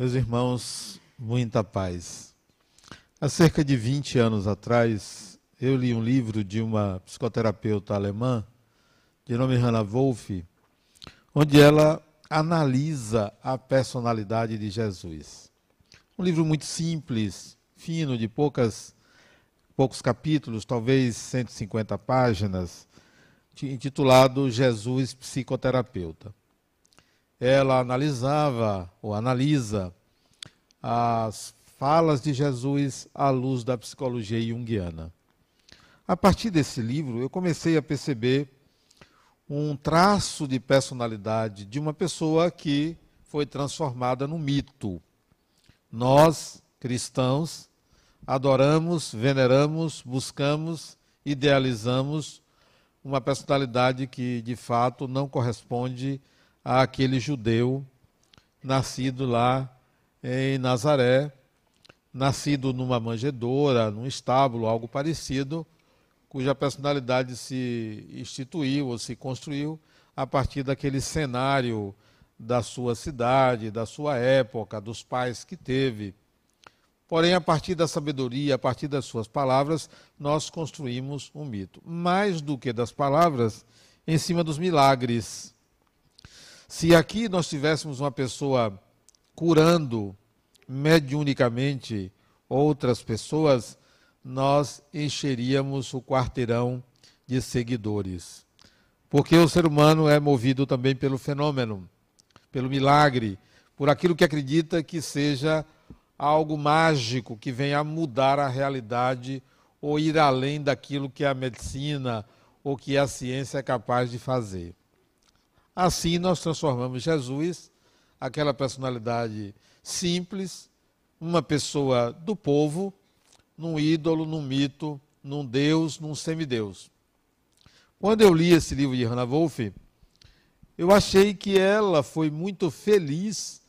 Meus irmãos, muita paz. Há cerca de 20 anos atrás, eu li um livro de uma psicoterapeuta alemã, de nome Hannah Wolff, onde ela analisa a personalidade de Jesus. Um livro muito simples, fino, de poucas, poucos capítulos, talvez 150 páginas, intitulado Jesus Psicoterapeuta ela analisava ou analisa as falas de Jesus à luz da psicologia junguiana. A partir desse livro, eu comecei a perceber um traço de personalidade de uma pessoa que foi transformada no mito. Nós, cristãos, adoramos, veneramos, buscamos, idealizamos uma personalidade que de fato não corresponde àquele judeu nascido lá em Nazaré, nascido numa manjedoura, num estábulo, algo parecido, cuja personalidade se instituiu ou se construiu a partir daquele cenário da sua cidade, da sua época, dos pais que teve. Porém, a partir da sabedoria, a partir das suas palavras, nós construímos um mito. Mais do que das palavras, em cima dos milagres. Se aqui nós tivéssemos uma pessoa curando mediunicamente outras pessoas, nós encheríamos o quarteirão de seguidores. Porque o ser humano é movido também pelo fenômeno, pelo milagre, por aquilo que acredita que seja algo mágico que venha a mudar a realidade ou ir além daquilo que a medicina ou que a ciência é capaz de fazer. Assim, nós transformamos Jesus, aquela personalidade simples, uma pessoa do povo, num ídolo, num mito, num deus, num semideus. Quando eu li esse livro de Hannah Wolff, eu achei que ela foi muito feliz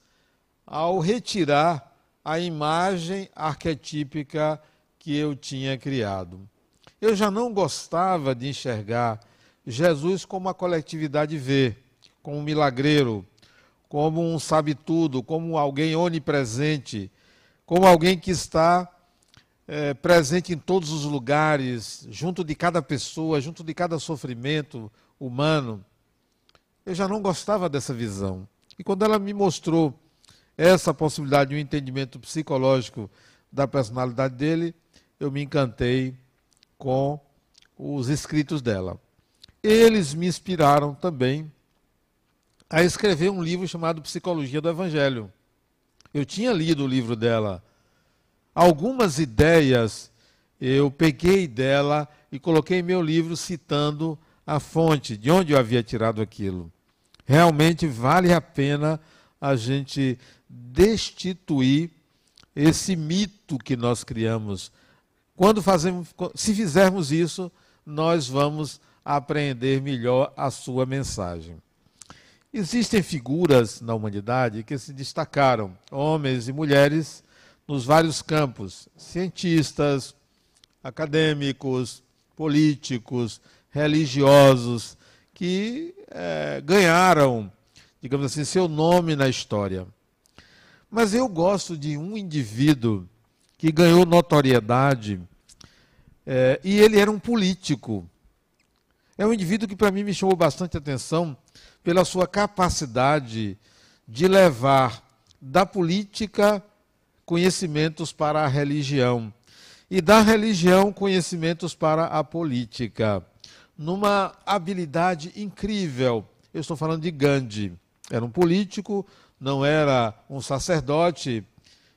ao retirar a imagem arquetípica que eu tinha criado. Eu já não gostava de enxergar Jesus como a coletividade vê como um milagreiro, como um sabe-tudo, como alguém onipresente, como alguém que está é, presente em todos os lugares, junto de cada pessoa, junto de cada sofrimento humano. Eu já não gostava dessa visão. E quando ela me mostrou essa possibilidade de um entendimento psicológico da personalidade dele, eu me encantei com os escritos dela. Eles me inspiraram também a escrever um livro chamado Psicologia do Evangelho. Eu tinha lido o livro dela. Algumas ideias eu peguei dela e coloquei em meu livro citando a fonte, de onde eu havia tirado aquilo. Realmente vale a pena a gente destituir esse mito que nós criamos. Quando fazemos, se fizermos isso, nós vamos apreender melhor a sua mensagem. Existem figuras na humanidade que se destacaram, homens e mulheres, nos vários campos: cientistas, acadêmicos, políticos, religiosos, que é, ganharam, digamos assim, seu nome na história. Mas eu gosto de um indivíduo que ganhou notoriedade é, e ele era um político. É um indivíduo que para mim me chamou bastante atenção pela sua capacidade de levar da política conhecimentos para a religião e da religião conhecimentos para a política, numa habilidade incrível. Eu estou falando de Gandhi. Era um político, não era um sacerdote,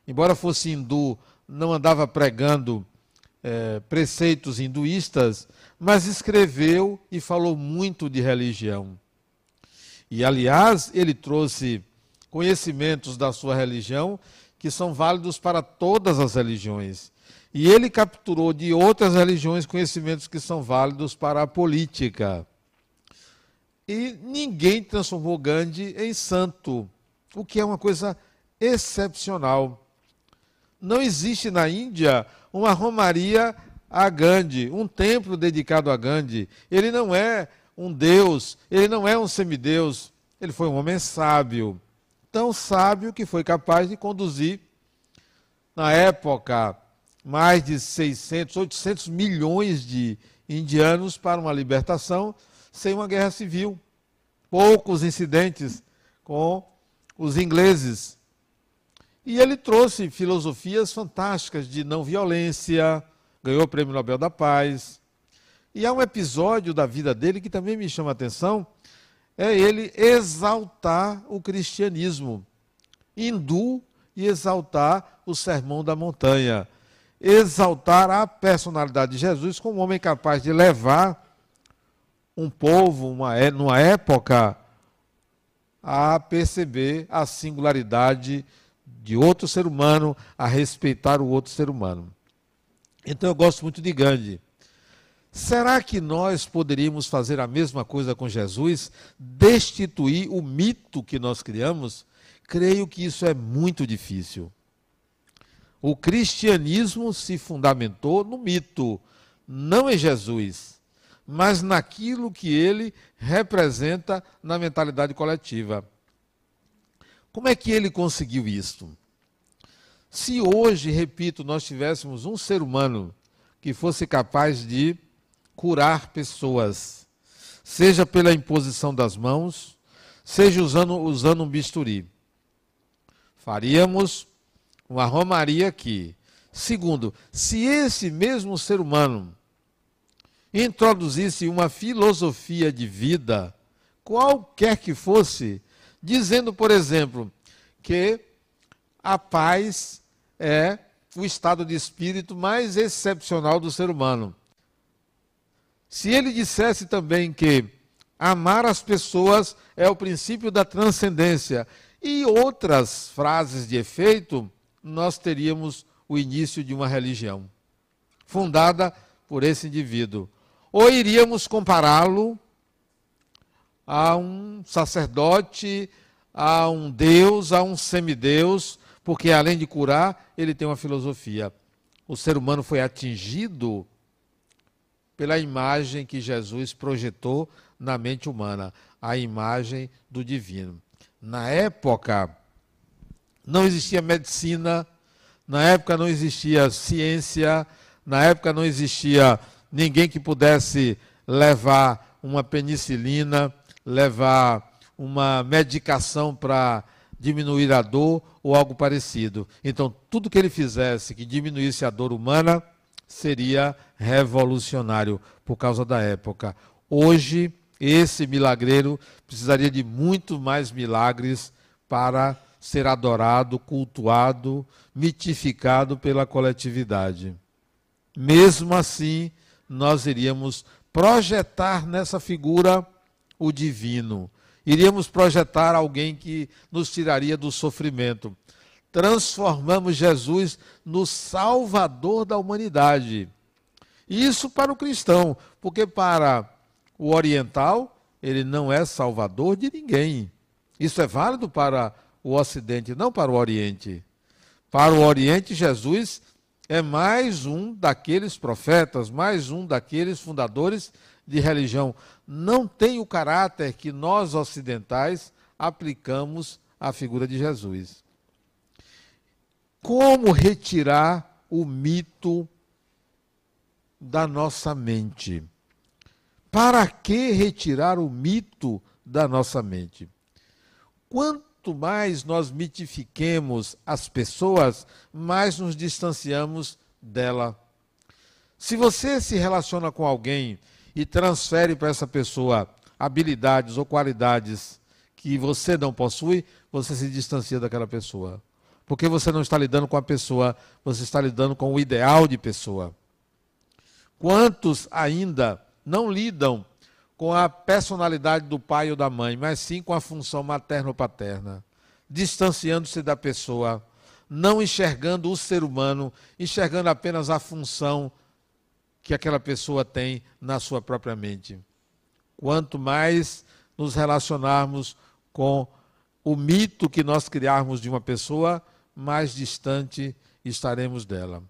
embora fosse hindu, não andava pregando é, preceitos hinduístas, mas escreveu e falou muito de religião. E, aliás, ele trouxe conhecimentos da sua religião que são válidos para todas as religiões. E ele capturou de outras religiões conhecimentos que são válidos para a política. E ninguém transformou Gandhi em santo, o que é uma coisa excepcional. Não existe na Índia uma romaria a Gandhi, um templo dedicado a Gandhi. Ele não é um Deus, ele não é um semideus, ele foi um homem sábio, tão sábio que foi capaz de conduzir, na época, mais de 600, 800 milhões de indianos para uma libertação sem uma guerra civil. Poucos incidentes com os ingleses. E ele trouxe filosofias fantásticas de não violência, ganhou o Prêmio Nobel da Paz. E há um episódio da vida dele que também me chama a atenção, é ele exaltar o cristianismo hindu e exaltar o sermão da montanha. Exaltar a personalidade de Jesus como um homem capaz de levar um povo, uma, é, numa época, a perceber a singularidade de outro ser humano, a respeitar o outro ser humano. Então eu gosto muito de Gandhi. Será que nós poderíamos fazer a mesma coisa com Jesus? Destituir o mito que nós criamos? Creio que isso é muito difícil. O cristianismo se fundamentou no mito, não em Jesus, mas naquilo que ele representa na mentalidade coletiva. Como é que ele conseguiu isto? Se hoje, repito, nós tivéssemos um ser humano que fosse capaz de curar pessoas, seja pela imposição das mãos, seja usando, usando um bisturi. Faríamos uma romaria aqui. Segundo, se esse mesmo ser humano introduzisse uma filosofia de vida, qualquer que fosse, dizendo, por exemplo, que a paz é o estado de espírito mais excepcional do ser humano. Se ele dissesse também que amar as pessoas é o princípio da transcendência e outras frases de efeito, nós teríamos o início de uma religião fundada por esse indivíduo. Ou iríamos compará-lo a um sacerdote, a um deus, a um semideus, porque além de curar, ele tem uma filosofia. O ser humano foi atingido pela imagem que Jesus projetou na mente humana, a imagem do divino. Na época, não existia medicina, na época não existia ciência, na época não existia ninguém que pudesse levar uma penicilina, levar uma medicação para diminuir a dor ou algo parecido. Então, tudo que ele fizesse que diminuísse a dor humana, seria revolucionário por causa da época. Hoje, esse milagreiro precisaria de muito mais milagres para ser adorado, cultuado, mitificado pela coletividade. Mesmo assim, nós iríamos projetar nessa figura o divino. Iríamos projetar alguém que nos tiraria do sofrimento transformamos Jesus no Salvador da humanidade. Isso para o cristão, porque para o oriental, ele não é salvador de ninguém. Isso é válido para o ocidente, não para o oriente. Para o oriente, Jesus é mais um daqueles profetas, mais um daqueles fundadores de religião. Não tem o caráter que nós ocidentais aplicamos à figura de Jesus. Como retirar o mito da nossa mente? Para que retirar o mito da nossa mente? Quanto mais nós mitifiquemos as pessoas, mais nos distanciamos dela. Se você se relaciona com alguém e transfere para essa pessoa habilidades ou qualidades que você não possui, você se distancia daquela pessoa. Porque você não está lidando com a pessoa, você está lidando com o ideal de pessoa. Quantos ainda não lidam com a personalidade do pai ou da mãe, mas sim com a função materno paterna, distanciando-se da pessoa, não enxergando o ser humano, enxergando apenas a função que aquela pessoa tem na sua própria mente. Quanto mais nos relacionarmos com o mito que nós criarmos de uma pessoa, mais distante estaremos dela.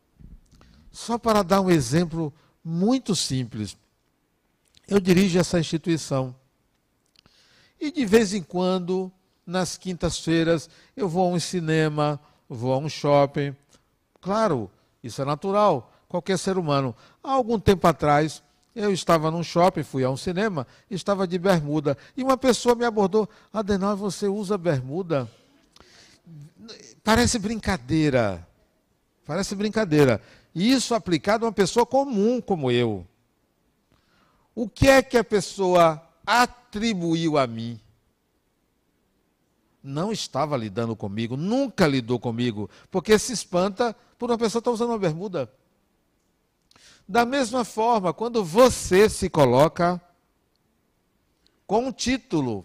Só para dar um exemplo muito simples, eu dirijo essa instituição. E de vez em quando nas quintas-feiras eu vou a um cinema, vou a um shopping. Claro, isso é natural, qualquer ser humano. Há algum tempo atrás, eu estava num shopping, fui a um cinema, estava de bermuda, e uma pessoa me abordou: Adenal, você usa bermuda? Parece brincadeira. Parece brincadeira. Isso aplicado a uma pessoa comum como eu. O que é que a pessoa atribuiu a mim? Não estava lidando comigo, nunca lidou comigo, porque se espanta por uma pessoa estar usando uma bermuda. Da mesma forma, quando você se coloca com um título,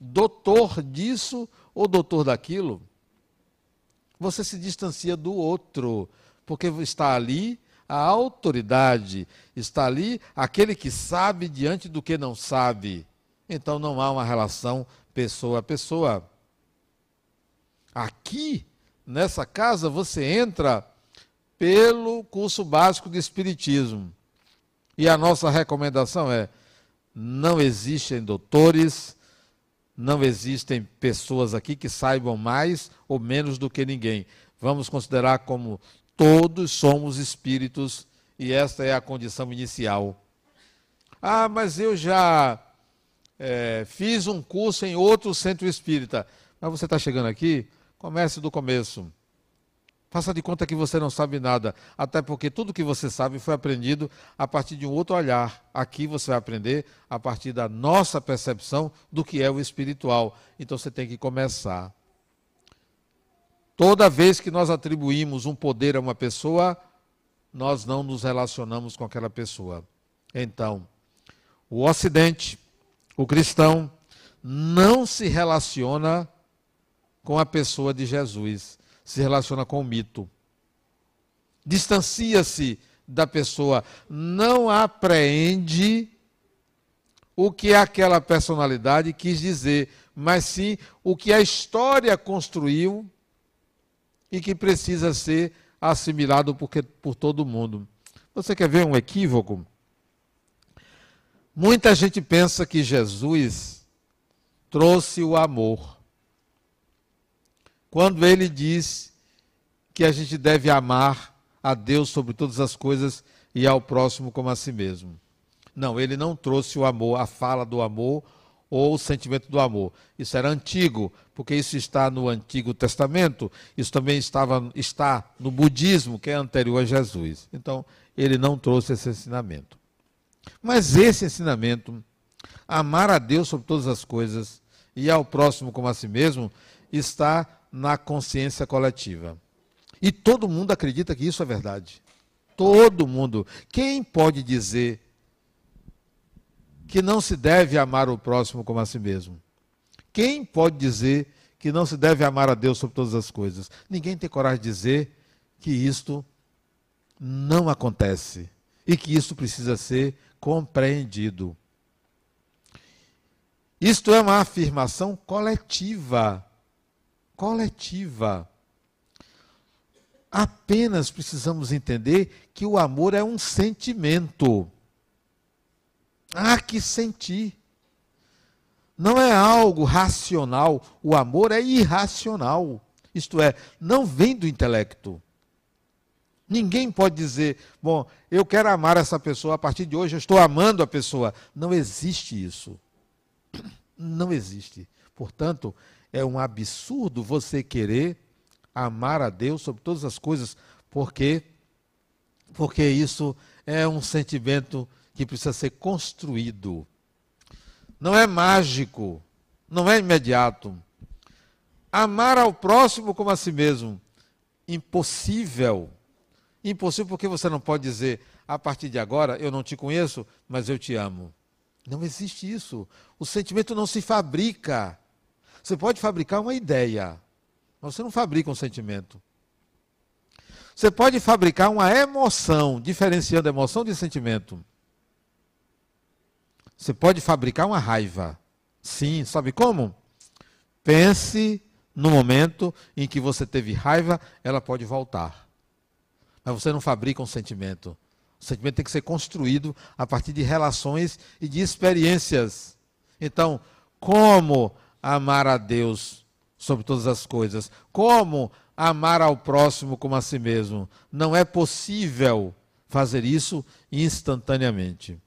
doutor disso ou doutor daquilo, você se distancia do outro, porque está ali a autoridade, está ali aquele que sabe diante do que não sabe. Então não há uma relação pessoa a pessoa. Aqui, nessa casa, você entra pelo curso básico de Espiritismo. E a nossa recomendação é: não existem doutores, não existem pessoas aqui que saibam mais ou menos do que ninguém. Vamos considerar como todos somos espíritos e esta é a condição inicial. Ah, mas eu já é, fiz um curso em outro centro espírita. Mas você está chegando aqui? Comece do começo. Faça de conta que você não sabe nada, até porque tudo que você sabe foi aprendido a partir de um outro olhar. Aqui você vai aprender a partir da nossa percepção do que é o espiritual. Então você tem que começar. Toda vez que nós atribuímos um poder a uma pessoa, nós não nos relacionamos com aquela pessoa. Então, o Ocidente, o cristão, não se relaciona com a pessoa de Jesus se relaciona com o mito. Distancia-se da pessoa, não apreende o que aquela personalidade quis dizer, mas sim o que a história construiu e que precisa ser assimilado por, por todo mundo. Você quer ver um equívoco? Muita gente pensa que Jesus trouxe o amor quando ele diz que a gente deve amar a Deus sobre todas as coisas e ao próximo como a si mesmo. Não, ele não trouxe o amor, a fala do amor ou o sentimento do amor. Isso era antigo, porque isso está no Antigo Testamento, isso também estava, está no budismo, que é anterior a Jesus. Então, ele não trouxe esse ensinamento. Mas esse ensinamento, amar a Deus sobre todas as coisas e ao próximo como a si mesmo, está na consciência coletiva. E todo mundo acredita que isso é verdade. Todo mundo. Quem pode dizer que não se deve amar o próximo como a si mesmo? Quem pode dizer que não se deve amar a Deus sobre todas as coisas? Ninguém tem coragem de dizer que isto não acontece e que isso precisa ser compreendido. Isto é uma afirmação coletiva coletiva. Apenas precisamos entender que o amor é um sentimento. Há que sentir. Não é algo racional. O amor é irracional. Isto é, não vem do intelecto. Ninguém pode dizer, bom, eu quero amar essa pessoa, a partir de hoje eu estou amando a pessoa. Não existe isso. Não existe. Portanto, é um absurdo você querer amar a Deus sobre todas as coisas, porque porque isso é um sentimento que precisa ser construído. Não é mágico, não é imediato. Amar ao próximo como a si mesmo, impossível. Impossível porque você não pode dizer, a partir de agora eu não te conheço, mas eu te amo. Não existe isso. O sentimento não se fabrica. Você pode fabricar uma ideia, mas você não fabrica um sentimento. Você pode fabricar uma emoção, diferenciando emoção de sentimento. Você pode fabricar uma raiva. Sim, sabe como? Pense no momento em que você teve raiva, ela pode voltar. Mas você não fabrica um sentimento. O sentimento tem que ser construído a partir de relações e de experiências. Então, como amar a Deus sobre todas as coisas? Como amar ao próximo como a si mesmo? Não é possível fazer isso instantaneamente.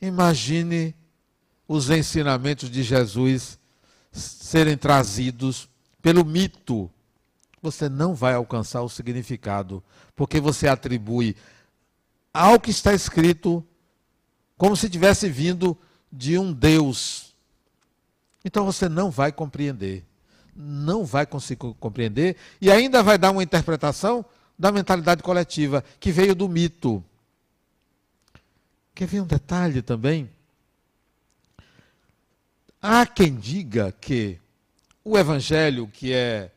Imagine os ensinamentos de Jesus serem trazidos pelo mito. Você não vai alcançar o significado, porque você atribui ao que está escrito como se tivesse vindo de um Deus. Então você não vai compreender. Não vai conseguir compreender e ainda vai dar uma interpretação da mentalidade coletiva que veio do mito. Quer ver um detalhe também? Há quem diga que o evangelho, que é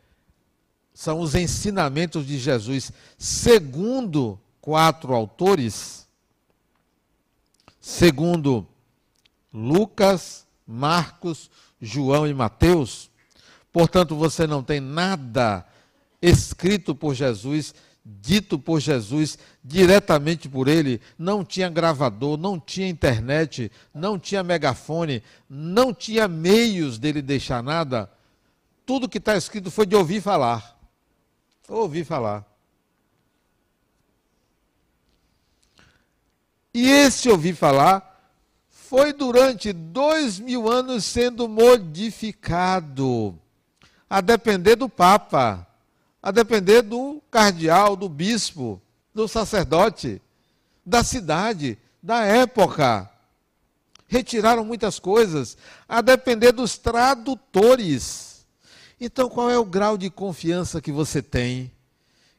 são os ensinamentos de Jesus, segundo quatro autores, segundo Lucas, Marcos, João e Mateus. Portanto, você não tem nada escrito por Jesus dito por Jesus diretamente por ele, não tinha gravador, não tinha internet, não tinha megafone, não tinha meios dele deixar nada. Tudo que está escrito foi de ouvir falar. Ouvir falar. E esse ouvir falar foi durante dois mil anos sendo modificado, a depender do Papa a depender do cardeal, do bispo, do sacerdote, da cidade, da época. Retiraram muitas coisas, a depender dos tradutores. Então, qual é o grau de confiança que você tem?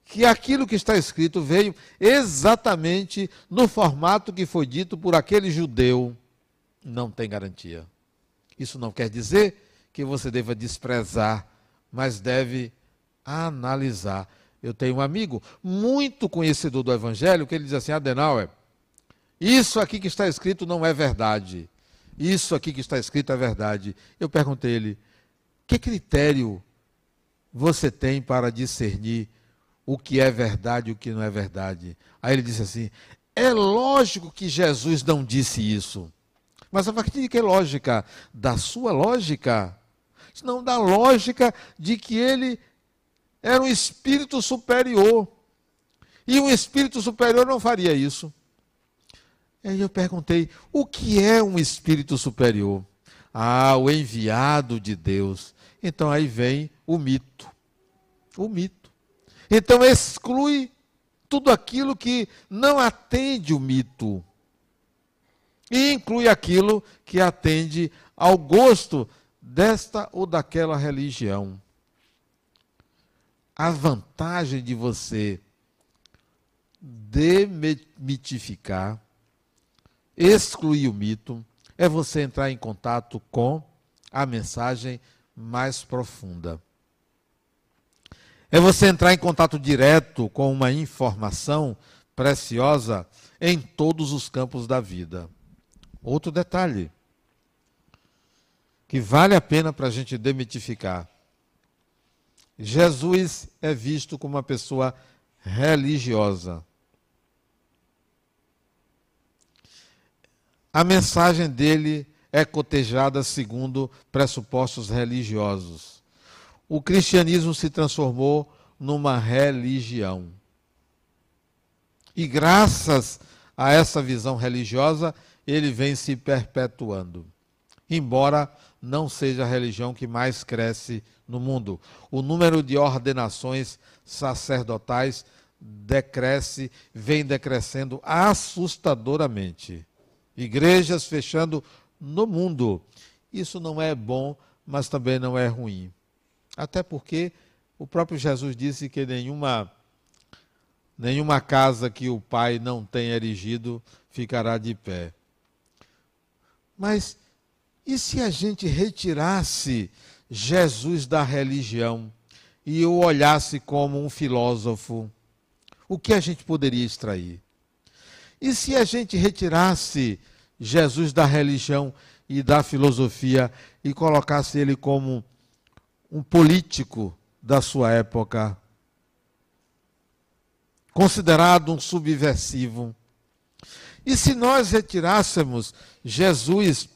Que aquilo que está escrito veio exatamente no formato que foi dito por aquele judeu. Não tem garantia. Isso não quer dizer que você deva desprezar, mas deve analisar. Eu tenho um amigo muito conhecedor do Evangelho que ele diz assim: Adenauer, isso aqui que está escrito não é verdade. Isso aqui que está escrito é verdade. Eu perguntei ele: que critério você tem para discernir o que é verdade e o que não é verdade? Aí ele disse assim: é lógico que Jesus não disse isso. Mas a partir de que lógica? Da sua lógica? Não da lógica de que ele era um espírito superior. E um espírito superior não faria isso. Aí eu perguntei: o que é um espírito superior? Ah, o enviado de Deus. Então aí vem o mito. O mito. Então exclui tudo aquilo que não atende o mito. E inclui aquilo que atende ao gosto desta ou daquela religião a vantagem de você demitificar, excluir o mito, é você entrar em contato com a mensagem mais profunda. É você entrar em contato direto com uma informação preciosa em todos os campos da vida. Outro detalhe que vale a pena para a gente demitificar. Jesus é visto como uma pessoa religiosa. A mensagem dele é cotejada segundo pressupostos religiosos. O cristianismo se transformou numa religião. E graças a essa visão religiosa, ele vem se perpetuando. Embora não seja a religião que mais cresce no mundo. O número de ordenações sacerdotais decresce, vem decrescendo assustadoramente. Igrejas fechando no mundo. Isso não é bom, mas também não é ruim. Até porque o próprio Jesus disse que nenhuma nenhuma casa que o Pai não tenha erigido ficará de pé. Mas e se a gente retirasse Jesus da religião e o olhasse como um filósofo? O que a gente poderia extrair? E se a gente retirasse Jesus da religião e da filosofia e colocasse ele como um político da sua época, considerado um subversivo? E se nós retirássemos Jesus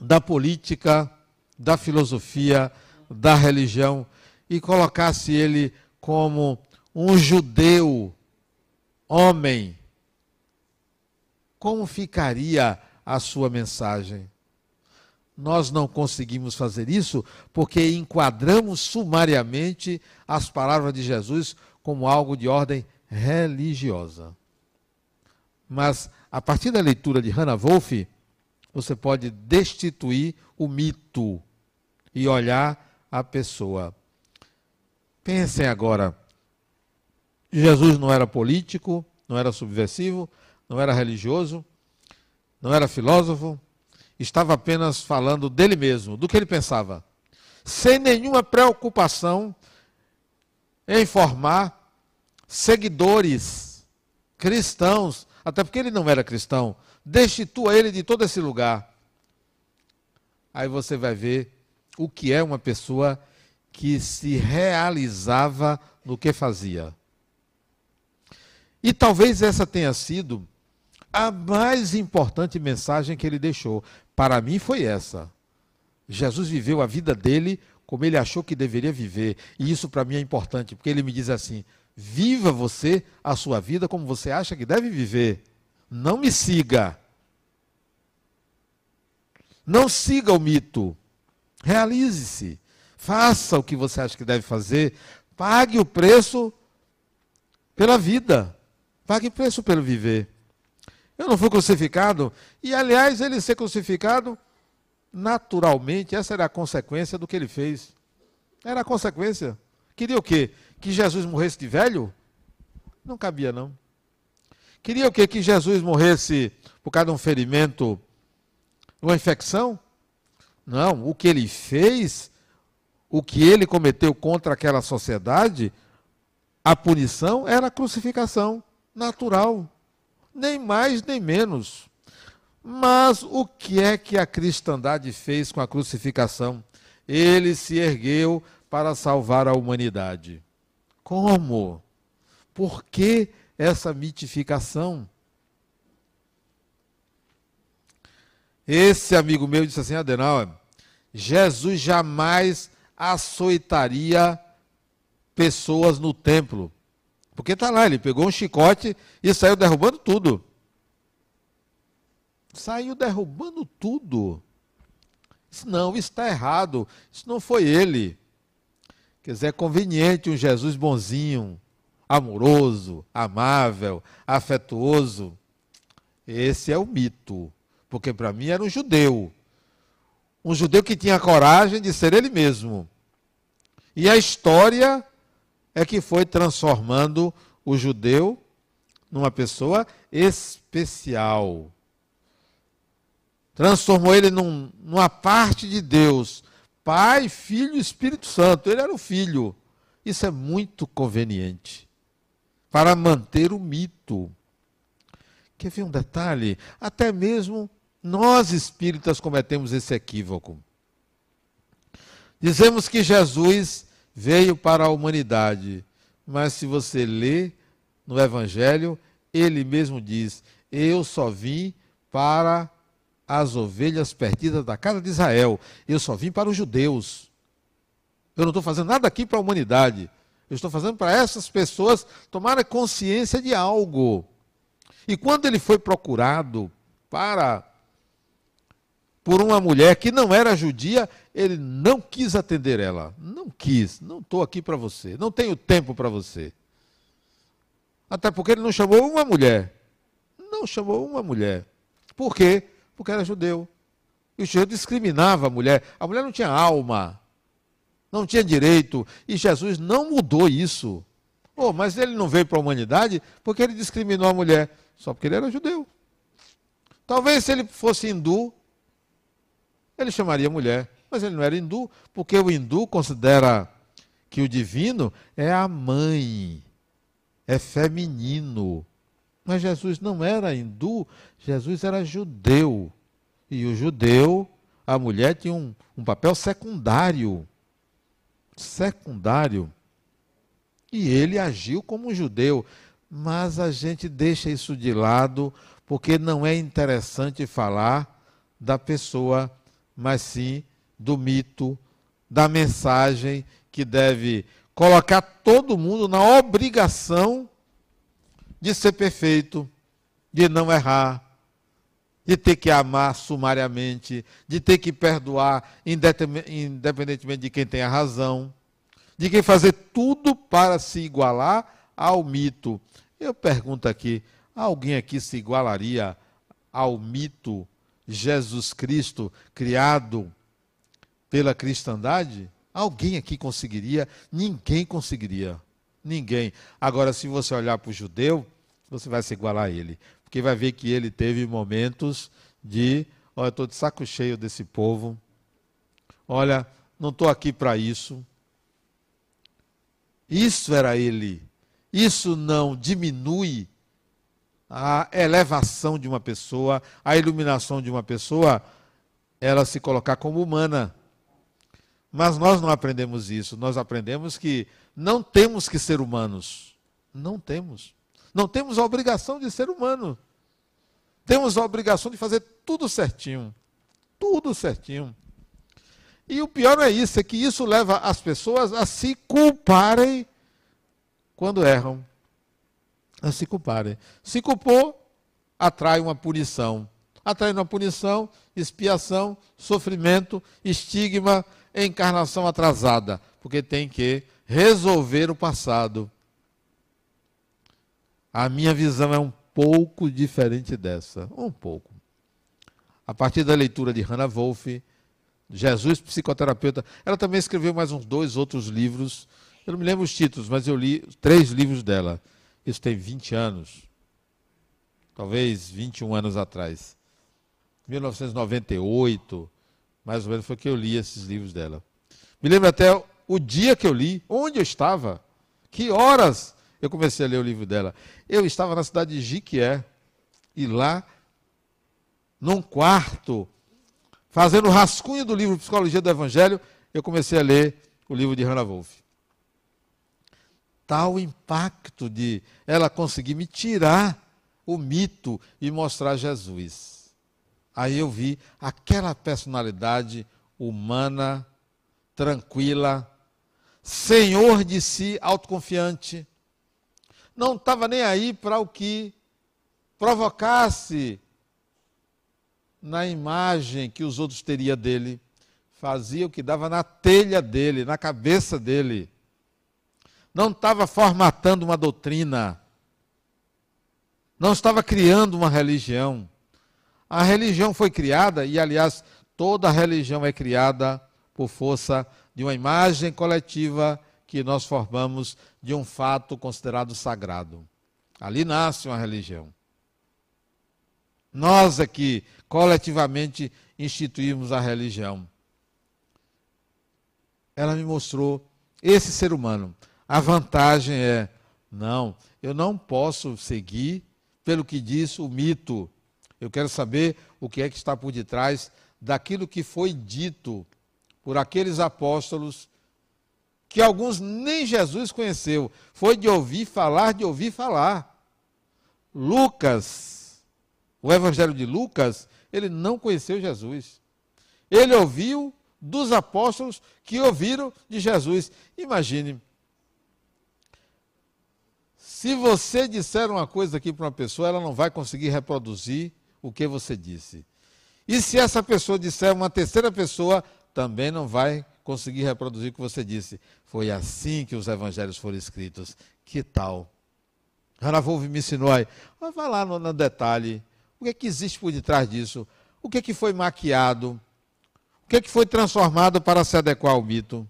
da política, da filosofia, da religião e colocasse ele como um judeu, homem, como ficaria a sua mensagem? Nós não conseguimos fazer isso porque enquadramos sumariamente as palavras de Jesus como algo de ordem religiosa. Mas a partir da leitura de Hannah Wolff, você pode destituir o mito e olhar a pessoa. Pensem agora. Jesus não era político, não era subversivo, não era religioso, não era filósofo, estava apenas falando dele mesmo, do que ele pensava, sem nenhuma preocupação em formar seguidores cristãos, até porque ele não era cristão. Destitua ele de todo esse lugar. Aí você vai ver o que é uma pessoa que se realizava no que fazia. E talvez essa tenha sido a mais importante mensagem que ele deixou. Para mim foi essa. Jesus viveu a vida dele como ele achou que deveria viver. E isso para mim é importante, porque ele me diz assim: viva você a sua vida como você acha que deve viver. Não me siga. Não siga o mito. Realize-se. Faça o que você acha que deve fazer. Pague o preço pela vida. Pague o preço pelo viver. Eu não fui crucificado. E, aliás, ele ser crucificado, naturalmente, essa era a consequência do que ele fez. Era a consequência. Queria o quê? Que Jesus morresse de velho? Não cabia, não. Queria o quê? Que Jesus morresse por causa de um ferimento, uma infecção? Não. O que ele fez, o que ele cometeu contra aquela sociedade, a punição era a crucificação natural nem mais nem menos. Mas o que é que a cristandade fez com a crucificação? Ele se ergueu para salvar a humanidade. Como? Por que essa mitificação? Esse amigo meu disse assim: Adenauer, Jesus jamais açoitaria pessoas no templo. Porque está lá, ele pegou um chicote e saiu derrubando tudo. Saiu derrubando tudo. Isso não, isso está errado. Isso não foi ele. Quer dizer, é conveniente um Jesus bonzinho, amoroso, amável, afetuoso. Esse é o mito. Porque para mim era um judeu. Um judeu que tinha coragem de ser ele mesmo. E a história é que foi transformando o judeu numa pessoa especial. Transformou ele num, numa parte de Deus. Pai, Filho e Espírito Santo. Ele era o filho. Isso é muito conveniente para manter o mito. Quer ver um detalhe? Até mesmo nós espíritas cometemos esse equívoco. Dizemos que Jesus veio para a humanidade. Mas se você lê no Evangelho, ele mesmo diz: Eu só vim para as ovelhas perdidas da casa de Israel. Eu só vim para os judeus. Eu não estou fazendo nada aqui para a humanidade. Eu estou fazendo para essas pessoas tomarem consciência de algo. E quando ele foi procurado para por uma mulher que não era judia, ele não quis atender ela. Não quis, não estou aqui para você, não tenho tempo para você. Até porque ele não chamou uma mulher. Não chamou uma mulher. Por quê? Porque era judeu. E o judeu discriminava a mulher. A mulher não tinha alma, não tinha direito. E Jesus não mudou isso. Oh, mas ele não veio para a humanidade porque ele discriminou a mulher. Só porque ele era judeu. Talvez se ele fosse hindu, ele chamaria mulher. Mas ele não era hindu, porque o hindu considera que o divino é a mãe, é feminino. Mas Jesus não era hindu, Jesus era judeu. E o judeu, a mulher tinha um, um papel secundário. Secundário. E ele agiu como judeu. Mas a gente deixa isso de lado, porque não é interessante falar da pessoa mas sim do mito, da mensagem que deve colocar todo mundo na obrigação de ser perfeito, de não errar, de ter que amar sumariamente, de ter que perdoar independentemente de quem tem a razão, de quem fazer tudo para se igualar ao mito. Eu pergunto aqui, alguém aqui se igualaria ao mito Jesus Cristo criado pela cristandade? Alguém aqui conseguiria? Ninguém conseguiria. Ninguém. Agora, se você olhar para o judeu, você vai se igualar a ele. Porque vai ver que ele teve momentos de: olha, estou de saco cheio desse povo. Olha, não estou aqui para isso. Isso era ele. Isso não diminui a elevação de uma pessoa, a iluminação de uma pessoa, ela se colocar como humana. Mas nós não aprendemos isso. Nós aprendemos que não temos que ser humanos. Não temos. Não temos a obrigação de ser humano. Temos a obrigação de fazer tudo certinho. Tudo certinho. E o pior é isso, é que isso leva as pessoas a se culparem quando erram. A se culparem. Se culpou, atrai uma punição. Atrai uma punição, expiação, sofrimento, estigma, encarnação atrasada, porque tem que resolver o passado. A minha visão é um pouco diferente dessa, um pouco. A partir da leitura de Hannah Wolff, Jesus psicoterapeuta, ela também escreveu mais uns dois outros livros. Eu não me lembro os títulos, mas eu li três livros dela. Isso tem 20 anos, talvez 21 anos atrás. 1998, mais ou menos foi que eu li esses livros dela. Me lembro até o dia que eu li, onde eu estava, que horas eu comecei a ler o livro dela. Eu estava na cidade de Jiquié, e lá, num quarto, fazendo rascunho do livro Psicologia do Evangelho, eu comecei a ler o livro de Hannah Wolff. Tal impacto de ela conseguir me tirar o mito e mostrar Jesus. Aí eu vi aquela personalidade humana, tranquila, senhor de si, autoconfiante. Não estava nem aí para o que provocasse na imagem que os outros teriam dele. Fazia o que dava na telha dele, na cabeça dele. Não estava formatando uma doutrina. Não estava criando uma religião a religião foi criada, e aliás, toda religião é criada por força de uma imagem coletiva que nós formamos de um fato considerado sagrado. Ali nasce uma religião. Nós aqui, coletivamente, instituímos a religião. Ela me mostrou esse ser humano. A vantagem é: não, eu não posso seguir pelo que diz o mito eu quero saber o que é que está por detrás daquilo que foi dito por aqueles apóstolos que alguns nem Jesus conheceu. Foi de ouvir falar, de ouvir falar. Lucas, o Evangelho de Lucas, ele não conheceu Jesus. Ele ouviu dos apóstolos que ouviram de Jesus. Imagine, se você disser uma coisa aqui para uma pessoa, ela não vai conseguir reproduzir o que você disse. E se essa pessoa disser uma terceira pessoa, também não vai conseguir reproduzir o que você disse. Foi assim que os evangelhos foram escritos. Que tal? Wolff me ensinou aí. Vai lá no, no, detalhe. O que é que existe por detrás disso? O que é que foi maquiado? O que é que foi transformado para se adequar ao mito?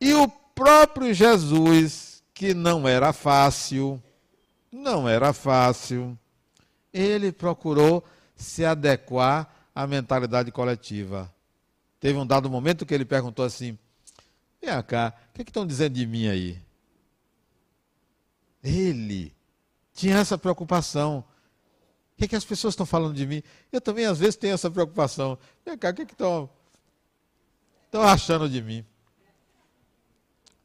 E o próprio Jesus, que não era fácil, não era fácil, ele procurou se adequar à mentalidade coletiva. Teve um dado momento que ele perguntou assim: Vem cá, o que, é que estão dizendo de mim aí? Ele tinha essa preocupação. O que, é que as pessoas estão falando de mim? Eu também, às vezes, tenho essa preocupação. Vem cá, o que, é que estão, estão achando de mim?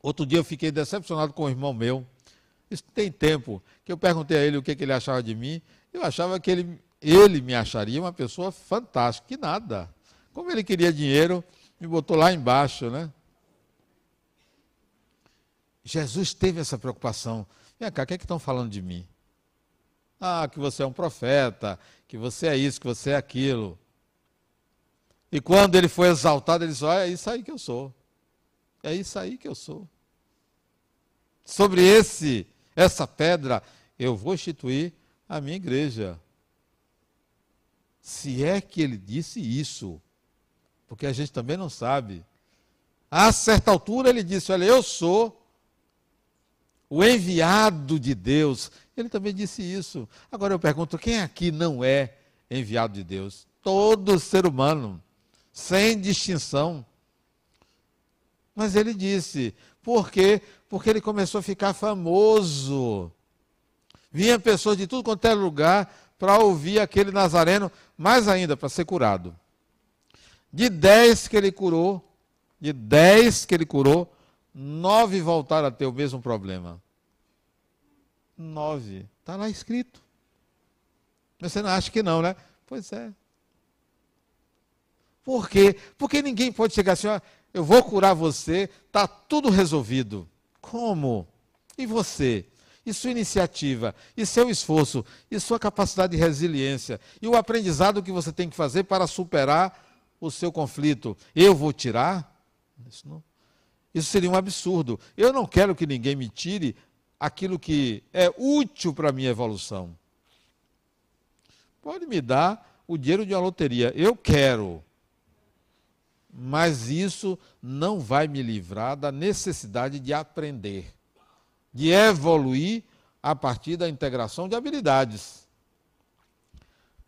Outro dia eu fiquei decepcionado com um irmão meu. Isso tem tempo que eu perguntei a ele o que, é que ele achava de mim. Eu achava que ele, ele me acharia uma pessoa fantástica. Que nada. Como ele queria dinheiro, me botou lá embaixo, né? Jesus teve essa preocupação. Vem cá, o que é que estão falando de mim? Ah, que você é um profeta, que você é isso, que você é aquilo. E quando ele foi exaltado, ele disse: Olha, é isso aí que eu sou. É isso aí que eu sou. Sobre esse, essa pedra, eu vou instituir a minha igreja. Se é que ele disse isso, porque a gente também não sabe. A certa altura ele disse: Olha, eu sou o enviado de Deus. Ele também disse isso. Agora eu pergunto: quem aqui não é enviado de Deus? Todo ser humano, sem distinção. Mas ele disse: por quê? Porque ele começou a ficar famoso. Vinha pessoas de tudo quanto é lugar para ouvir aquele nazareno, mais ainda, para ser curado. De dez que ele curou, de dez que ele curou, nove voltaram a ter o mesmo problema. Nove. Está lá escrito. Você não acha que não, né? Pois é. Por quê? Porque ninguém pode chegar assim, ó, eu vou curar você, está tudo resolvido. Como? E você? E sua iniciativa? E seu esforço? E sua capacidade de resiliência? E o aprendizado que você tem que fazer para superar o seu conflito, eu vou tirar? Isso, não, isso seria um absurdo. Eu não quero que ninguém me tire aquilo que é útil para a minha evolução. Pode me dar o dinheiro de uma loteria, eu quero. Mas isso não vai me livrar da necessidade de aprender, de evoluir a partir da integração de habilidades.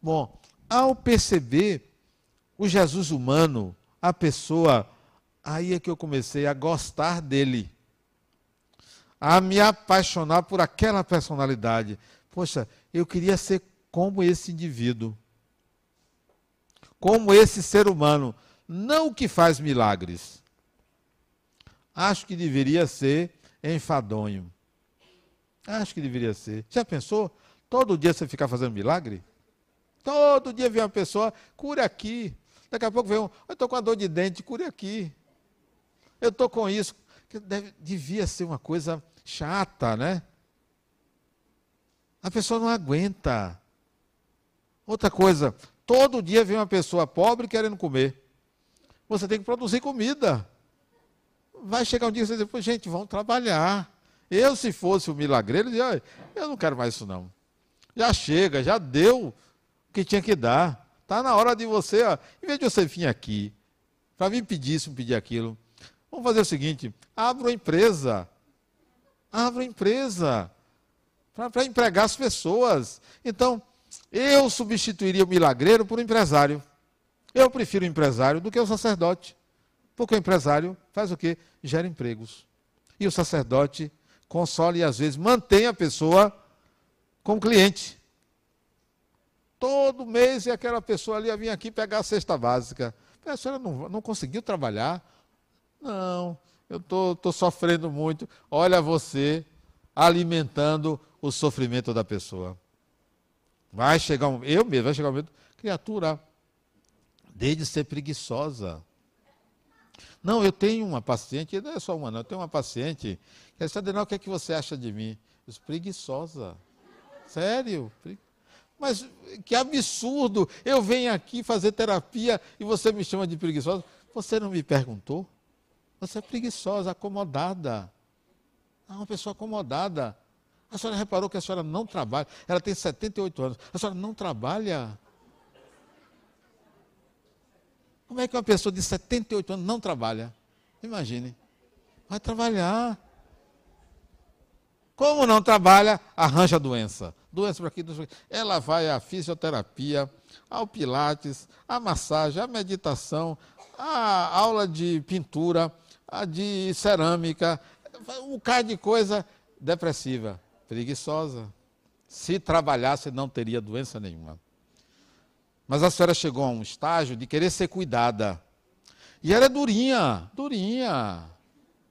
Bom, ao perceber o Jesus humano, a pessoa, aí é que eu comecei a gostar dele, a me apaixonar por aquela personalidade. Poxa, eu queria ser como esse indivíduo, como esse ser humano, não o que faz milagres. Acho que deveria ser enfadonho. Acho que deveria ser. Já pensou? Todo dia você ficar fazendo milagre? Todo dia vem uma pessoa, cure aqui, Daqui a pouco vem um, eu estou com a dor de dente, cure aqui. Eu estou com isso. Deve, devia ser uma coisa chata, né? A pessoa não aguenta. Outra coisa, todo dia vem uma pessoa pobre querendo comer. Você tem que produzir comida. Vai chegar um dia e você diz, gente, vamos trabalhar. Eu, se fosse o milagreiro, eu, eu não quero mais isso não. Já chega, já deu o que tinha que dar. Está na hora de você, ó, em vez de você vir aqui, para me pedir isso, me pedir aquilo, vamos fazer o seguinte: abra uma empresa. Abra uma empresa. Para empregar as pessoas. Então, eu substituiria o milagreiro por um empresário. Eu prefiro o empresário do que o sacerdote. Porque o empresário faz o quê? Gera empregos. E o sacerdote consola e às vezes mantém a pessoa como cliente. Todo mês e aquela pessoa ali vinha aqui pegar a cesta básica. A senhora não, não conseguiu trabalhar? Não, eu estou tô, tô sofrendo muito. Olha você alimentando o sofrimento da pessoa. Vai chegar um, eu mesmo, vai chegar um momento, criatura, desde de ser preguiçosa. Não, eu tenho uma paciente, não é só uma, não, eu tenho uma paciente que disse, Adenal, o que é que você acha de mim? Eu disse, preguiçosa. Sério? Mas que absurdo! Eu venho aqui fazer terapia e você me chama de preguiçosa. Você não me perguntou? Você é preguiçosa, acomodada. É uma pessoa acomodada. A senhora reparou que a senhora não trabalha. Ela tem 78 anos. A senhora não trabalha. Como é que uma pessoa de 78 anos não trabalha? Imagine. Vai trabalhar. Como não trabalha, arranja doença. Doença para aqui, doença para aqui. Ela vai à fisioterapia, ao pilates, à massagem, à meditação, à aula de pintura, a de cerâmica, um bocado de coisa depressiva, preguiçosa. Se trabalhasse, não teria doença nenhuma. Mas a senhora chegou a um estágio de querer ser cuidada. E ela é durinha, durinha.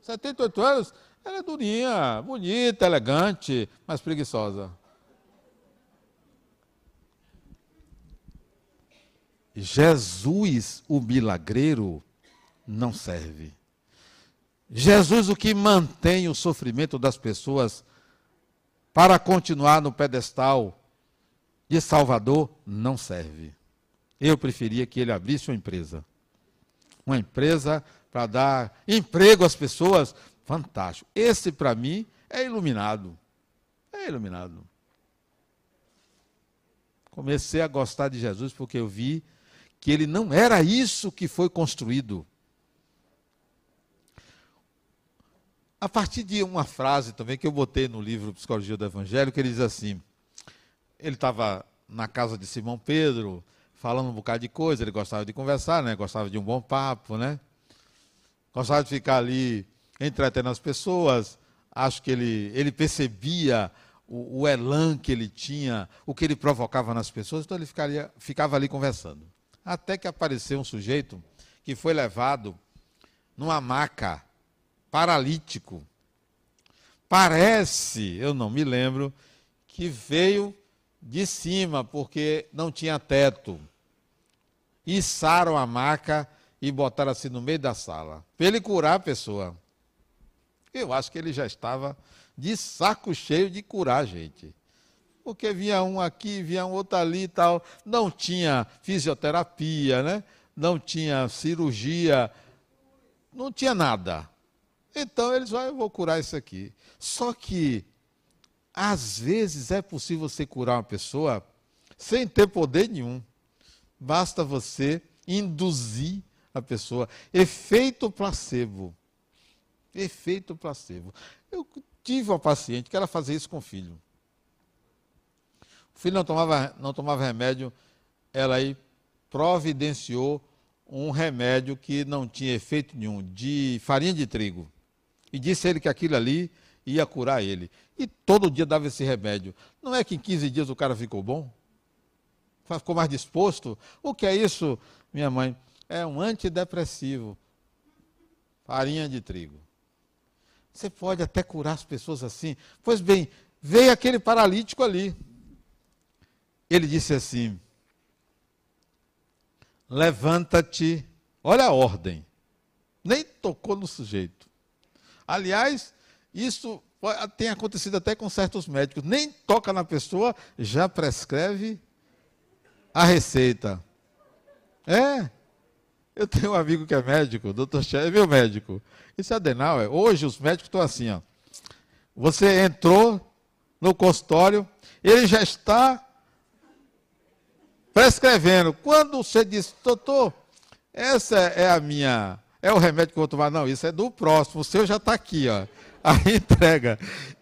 78 anos, ela é durinha, bonita, elegante, mas preguiçosa. Jesus, o milagreiro, não serve. Jesus, o que mantém o sofrimento das pessoas para continuar no pedestal de Salvador, não serve. Eu preferia que ele abrisse uma empresa. Uma empresa para dar emprego às pessoas. Fantástico. Esse, para mim, é iluminado. É iluminado. Comecei a gostar de Jesus porque eu vi que ele não era isso que foi construído. A partir de uma frase também que eu botei no livro Psicologia do Evangelho, que ele diz assim: ele estava na casa de Simão Pedro, falando um bocado de coisa, ele gostava de conversar, né? gostava de um bom papo, né? gostava de ficar ali entretendo as pessoas. Acho que ele, ele percebia o, o elan que ele tinha, o que ele provocava nas pessoas, então ele ficaria, ficava ali conversando. Até que apareceu um sujeito que foi levado numa maca paralítico. Parece, eu não me lembro, que veio de cima, porque não tinha teto. Içaram a maca e botaram assim no meio da sala, para ele curar a pessoa. Eu acho que ele já estava de saco cheio de curar a gente. Porque vinha um aqui, vinha um outro ali e tal. Não tinha fisioterapia, né? não tinha cirurgia, não tinha nada. Então eles vão, eu vou curar isso aqui. Só que, às vezes, é possível você curar uma pessoa sem ter poder nenhum. Basta você induzir a pessoa. Efeito placebo. Efeito placebo. Eu tive uma paciente que ela fazia isso com o filho. O filho não tomava, não tomava remédio, ela aí providenciou um remédio que não tinha efeito nenhum, de farinha de trigo e disse ele que aquilo ali ia curar ele. E todo dia dava esse remédio. Não é que em 15 dias o cara ficou bom? Ficou mais disposto? O que é isso, minha mãe? É um antidepressivo. Farinha de trigo. Você pode até curar as pessoas assim. Pois bem, veio aquele paralítico ali. Ele disse assim: Levanta-te. Olha a ordem. Nem tocou no sujeito. Aliás, isso tem acontecido até com certos médicos. Nem toca na pessoa, já prescreve a receita. É. Eu tenho um amigo que é médico, doutor Che, é meu médico. Isso é adenal, é. Hoje os médicos estão assim, ó. Você entrou no consultório, ele já está prescrevendo. Quando você diz, doutor, essa é a minha é o remédio que eu vou tomar. Não, isso é do próximo. O seu já está aqui, ó. Aí entrega.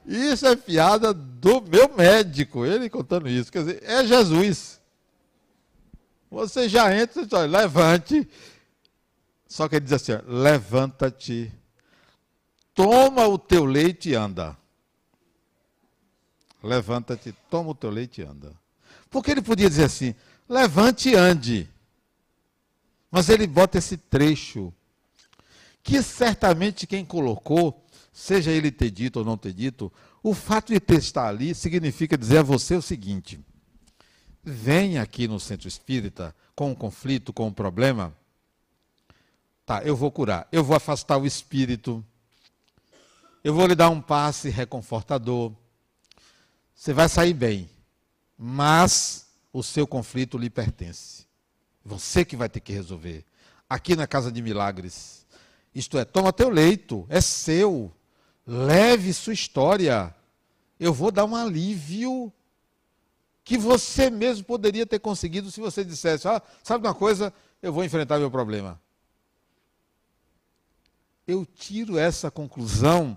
Isso é piada do meu médico. Ele contando isso. Quer dizer, é Jesus. Você já entra diz, levante. Só que ele diz assim: levanta-te, toma o teu leite e anda. Levanta-te, toma o teu leite e anda. Porque ele podia dizer assim: levante e ande. Mas ele bota esse trecho que certamente quem colocou, seja ele ter dito ou não ter dito, o fato de ter estar ali significa dizer a você o seguinte: venha aqui no centro espírita com um conflito, com um problema. Tá, eu vou curar, eu vou afastar o espírito, eu vou lhe dar um passe reconfortador. Você vai sair bem, mas o seu conflito lhe pertence. Você que vai ter que resolver. Aqui na Casa de Milagres isto é, toma teu leito, é seu. Leve sua história. Eu vou dar um alívio que você mesmo poderia ter conseguido se você dissesse: ah, sabe uma coisa? Eu vou enfrentar meu problema. Eu tiro essa conclusão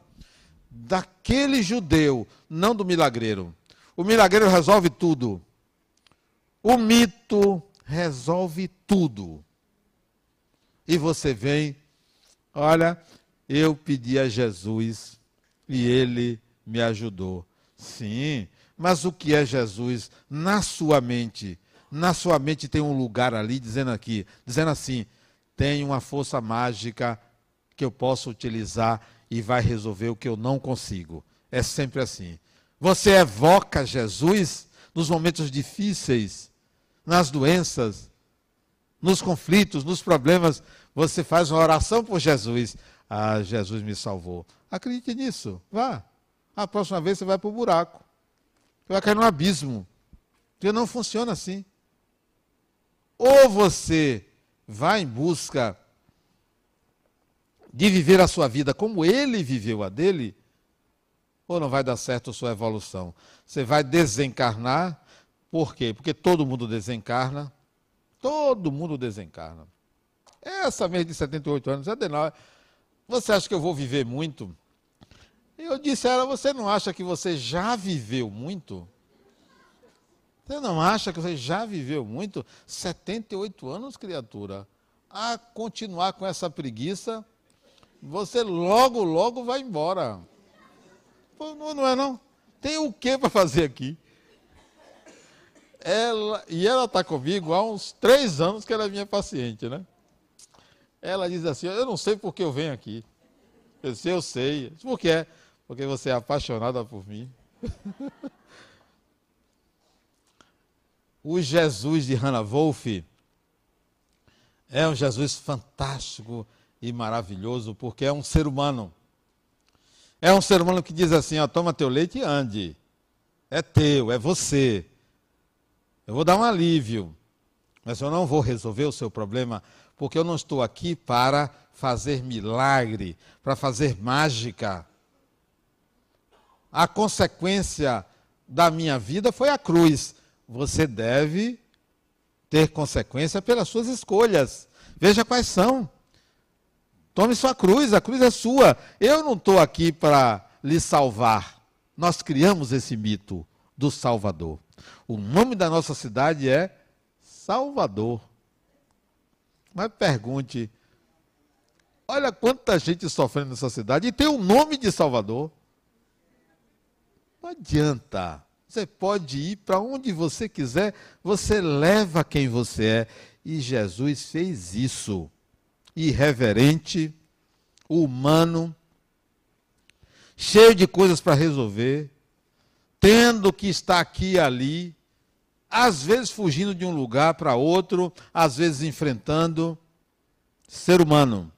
daquele judeu, não do milagreiro. O milagreiro resolve tudo. O mito resolve tudo. E você vem Olha, eu pedi a Jesus e ele me ajudou. Sim, mas o que é Jesus na sua mente? Na sua mente tem um lugar ali dizendo aqui, dizendo assim: tem uma força mágica que eu posso utilizar e vai resolver o que eu não consigo. É sempre assim. Você evoca Jesus nos momentos difíceis, nas doenças. nos conflitos, nos problemas, você faz uma oração por Jesus. Ah, Jesus me salvou. Acredite nisso. Vá. A próxima vez você vai para o buraco. Você vai cair no abismo. Porque não funciona assim. Ou você vai em busca de viver a sua vida como ele viveu a dele, ou não vai dar certo a sua evolução. Você vai desencarnar, por quê? Porque todo mundo desencarna, todo mundo desencarna. Essa mesmo de 78 anos, Adenal, você acha que eu vou viver muito? Eu disse a ela, você não acha que você já viveu muito? Você não acha que você já viveu muito? 78 anos, criatura. A continuar com essa preguiça, você logo, logo vai embora. Não é não? Tem o que para fazer aqui? Ela, e ela está comigo há uns três anos que ela é minha paciente, né? Ela diz assim, eu não sei por que eu venho aqui. Eu disse, eu sei. Por que é? Porque você é apaixonada por mim. o Jesus de Hannah Wolff é um Jesus fantástico e maravilhoso, porque é um ser humano. É um ser humano que diz assim: ó, toma teu leite e ande. É teu, é você. Eu vou dar um alívio, mas eu não vou resolver o seu problema, porque eu não estou aqui para fazer milagre, para fazer mágica. A consequência da minha vida foi a cruz. Você deve ter consequência pelas suas escolhas. Veja quais são. Tome sua cruz, a cruz é sua. Eu não estou aqui para lhe salvar. Nós criamos esse mito do Salvador. O nome da nossa cidade é Salvador. Mas pergunte: olha quanta gente sofrendo nessa cidade e tem o nome de Salvador. Não adianta. Você pode ir para onde você quiser, você leva quem você é. E Jesus fez isso irreverente, humano, cheio de coisas para resolver, tendo que estar aqui e ali, às vezes fugindo de um lugar para outro, às vezes enfrentando. Ser humano.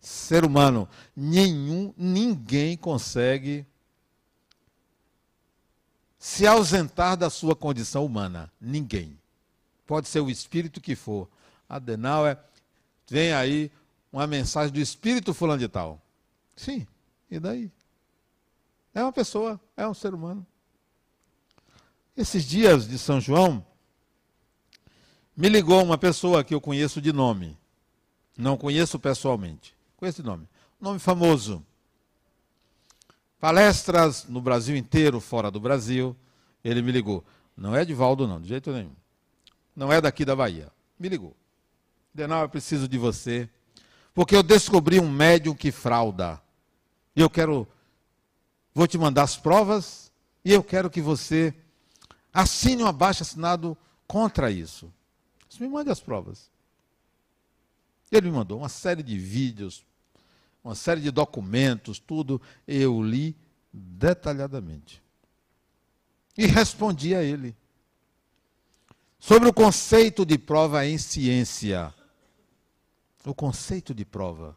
Ser humano. Nenhum, ninguém consegue se ausentar da sua condição humana. Ninguém. Pode ser o espírito que for. Adenauer vem aí uma mensagem do espírito fulano de tal. Sim, e daí? É uma pessoa, é um ser humano. Esses dias de São João, me ligou uma pessoa que eu conheço de nome. Não conheço pessoalmente. Conheço de nome. Nome famoso. Palestras no Brasil inteiro, fora do Brasil. Ele me ligou. Não é de Valdo, não, de jeito nenhum. Não é daqui da Bahia. Me ligou. Denal, eu preciso de você, porque eu descobri um médium que frauda. E eu quero, vou te mandar as provas, e eu quero que você assine um abaixo assinado contra isso. Você me mande as provas. Ele me mandou uma série de vídeos, uma série de documentos, tudo. Eu li detalhadamente. E respondi a ele. Sobre o conceito de prova em ciência o conceito de prova.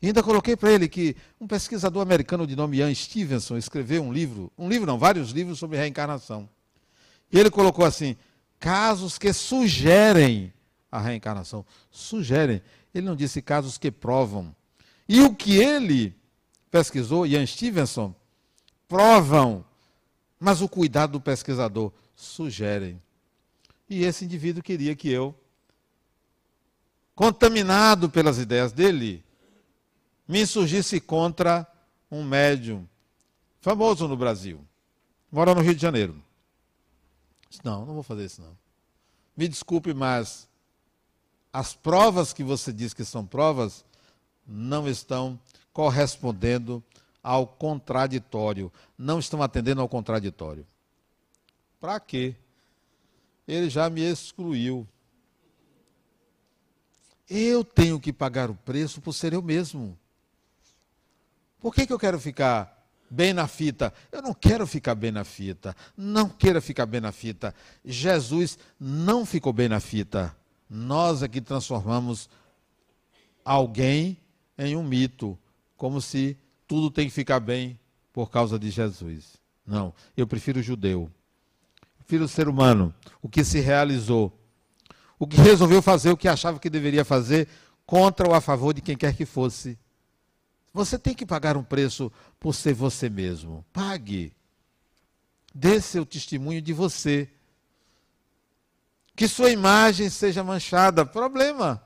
E ainda coloquei para ele que um pesquisador americano de nome Ian Stevenson escreveu um livro, um livro não, vários livros sobre reencarnação. E ele colocou assim: casos que sugerem a reencarnação. Sugerem. Ele não disse casos que provam. E o que ele pesquisou, Ian Stevenson, provam. Mas o cuidado do pesquisador sugerem. E esse indivíduo queria que eu contaminado pelas ideias dele, me insurgisse contra um médium famoso no Brasil, mora no Rio de Janeiro. Não, não vou fazer isso não. Me desculpe, mas as provas que você diz que são provas não estão correspondendo ao contraditório, não estão atendendo ao contraditório. Para quê? Ele já me excluiu. Eu tenho que pagar o preço por ser eu mesmo. Por que, que eu quero ficar bem na fita. Eu não quero ficar bem na fita. Não queira ficar bem na fita. Jesus não ficou bem na fita. Nós aqui transformamos alguém em um mito, como se tudo tem que ficar bem por causa de Jesus. Não, eu prefiro o judeu. Eu prefiro o ser humano, o que se realizou, o que resolveu fazer o que achava que deveria fazer contra ou a favor de quem quer que fosse. Você tem que pagar um preço por ser você mesmo. Pague. Dê seu testemunho de você. Que sua imagem seja manchada. Problema.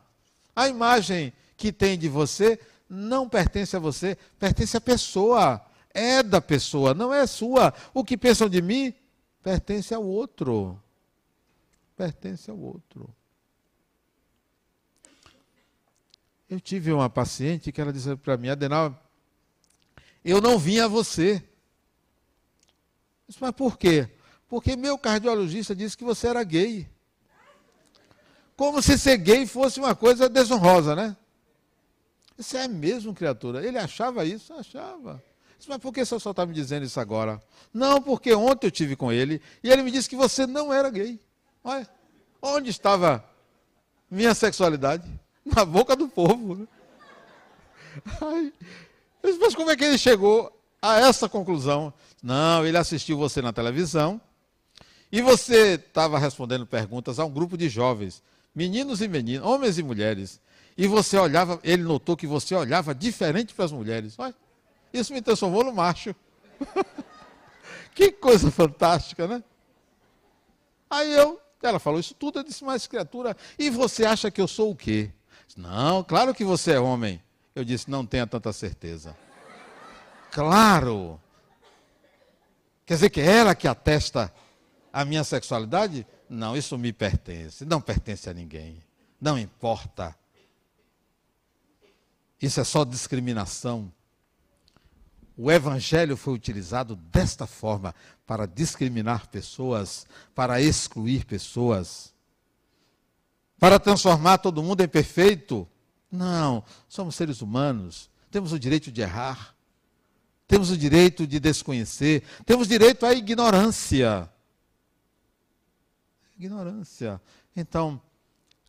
A imagem que tem de você não pertence a você, pertence à pessoa. É da pessoa, não é sua. O que pensam de mim pertence ao outro. Pertence ao outro. Eu tive uma paciente que ela disse para mim, Adenal, eu não vim a você. Disse, mas por quê? Porque meu cardiologista disse que você era gay. Como se ser gay fosse uma coisa desonrosa, né? Isso é mesmo, criatura. Ele achava isso? Achava. Mas por que você só está me dizendo isso agora? Não, porque ontem eu tive com ele e ele me disse que você não era gay. Olha, onde estava minha sexualidade? na boca do povo. Né? Ai, mas como é que ele chegou a essa conclusão? Não, ele assistiu você na televisão e você estava respondendo perguntas a um grupo de jovens, meninos e meninas, homens e mulheres. E você olhava, ele notou que você olhava diferente para as mulheres. Olha, isso me transformou no macho. que coisa fantástica, né? Aí eu, ela falou isso tudo, eu disse, mas criatura, e você acha que eu sou o quê? Não, claro que você é homem. Eu disse, não tenha tanta certeza. Claro. Quer dizer que é ela que atesta a minha sexualidade? Não, isso me pertence. Não pertence a ninguém. Não importa. Isso é só discriminação. O evangelho foi utilizado desta forma para discriminar pessoas, para excluir pessoas para transformar todo mundo em perfeito. Não, somos seres humanos, temos o direito de errar, temos o direito de desconhecer, temos direito à ignorância. Ignorância. Então,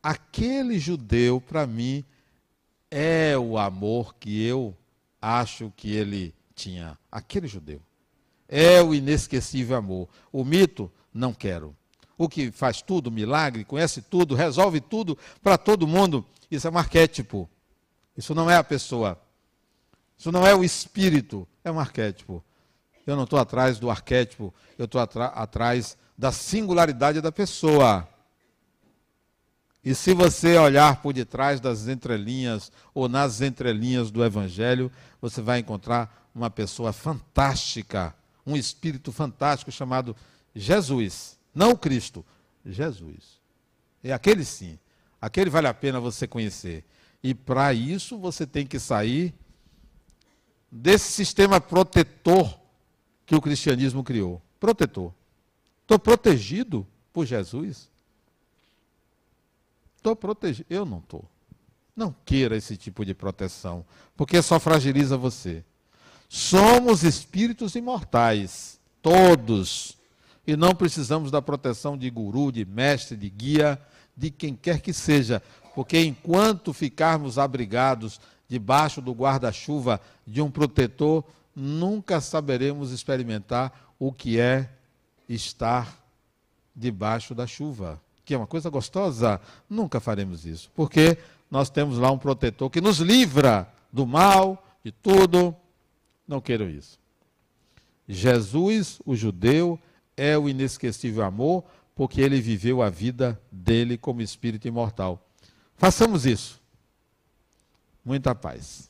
aquele judeu, para mim, é o amor que eu acho que ele tinha. Aquele judeu. É o inesquecível amor. O mito, não quero o que faz tudo, milagre, conhece tudo, resolve tudo para todo mundo. Isso é um arquétipo. Isso não é a pessoa. Isso não é o espírito, é um arquétipo. Eu não estou atrás do arquétipo, eu estou atrás da singularidade da pessoa. E se você olhar por detrás das entrelinhas ou nas entrelinhas do Evangelho, você vai encontrar uma pessoa fantástica, um espírito fantástico chamado Jesus. Não o Cristo, Jesus. É aquele sim. Aquele vale a pena você conhecer. E para isso você tem que sair desse sistema protetor que o cristianismo criou. Protetor. Estou protegido por Jesus? Estou protegido. Eu não estou. Não queira esse tipo de proteção, porque só fragiliza você. Somos espíritos imortais, todos e não precisamos da proteção de guru, de mestre, de guia, de quem quer que seja, porque enquanto ficarmos abrigados debaixo do guarda-chuva de um protetor, nunca saberemos experimentar o que é estar debaixo da chuva, que é uma coisa gostosa. Nunca faremos isso, porque nós temos lá um protetor que nos livra do mal, de tudo. Não quero isso. Jesus, o judeu, é o inesquecível amor, porque ele viveu a vida dele como espírito imortal. Façamos isso. Muita paz.